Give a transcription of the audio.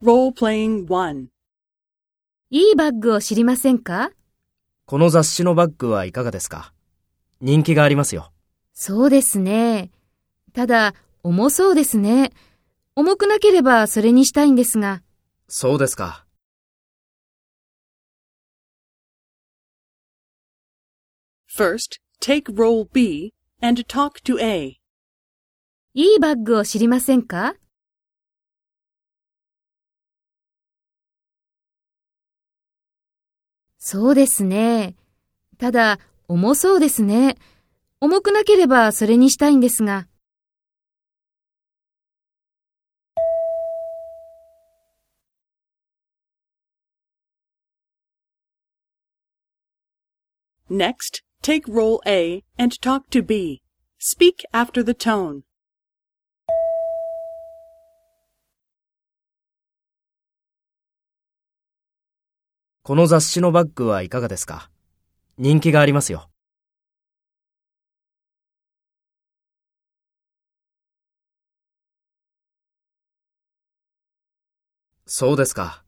Role-playing 1. いいバッグを知りませんか？この雑誌のバッグはいかがですか？人気がありますよ。そうですね。ただ、重そうですね。重くなければそれにしたいんですが。そうですか。First, take role B and talk to A. いいバッグを知りませんか？そうですね。ただ、重そうですね。重くなければそれにしたいんですが。Next, take role A and talk to B. Speak after the tone. この雑誌のバッグはいかがですか？人気がありますよ。そうですか。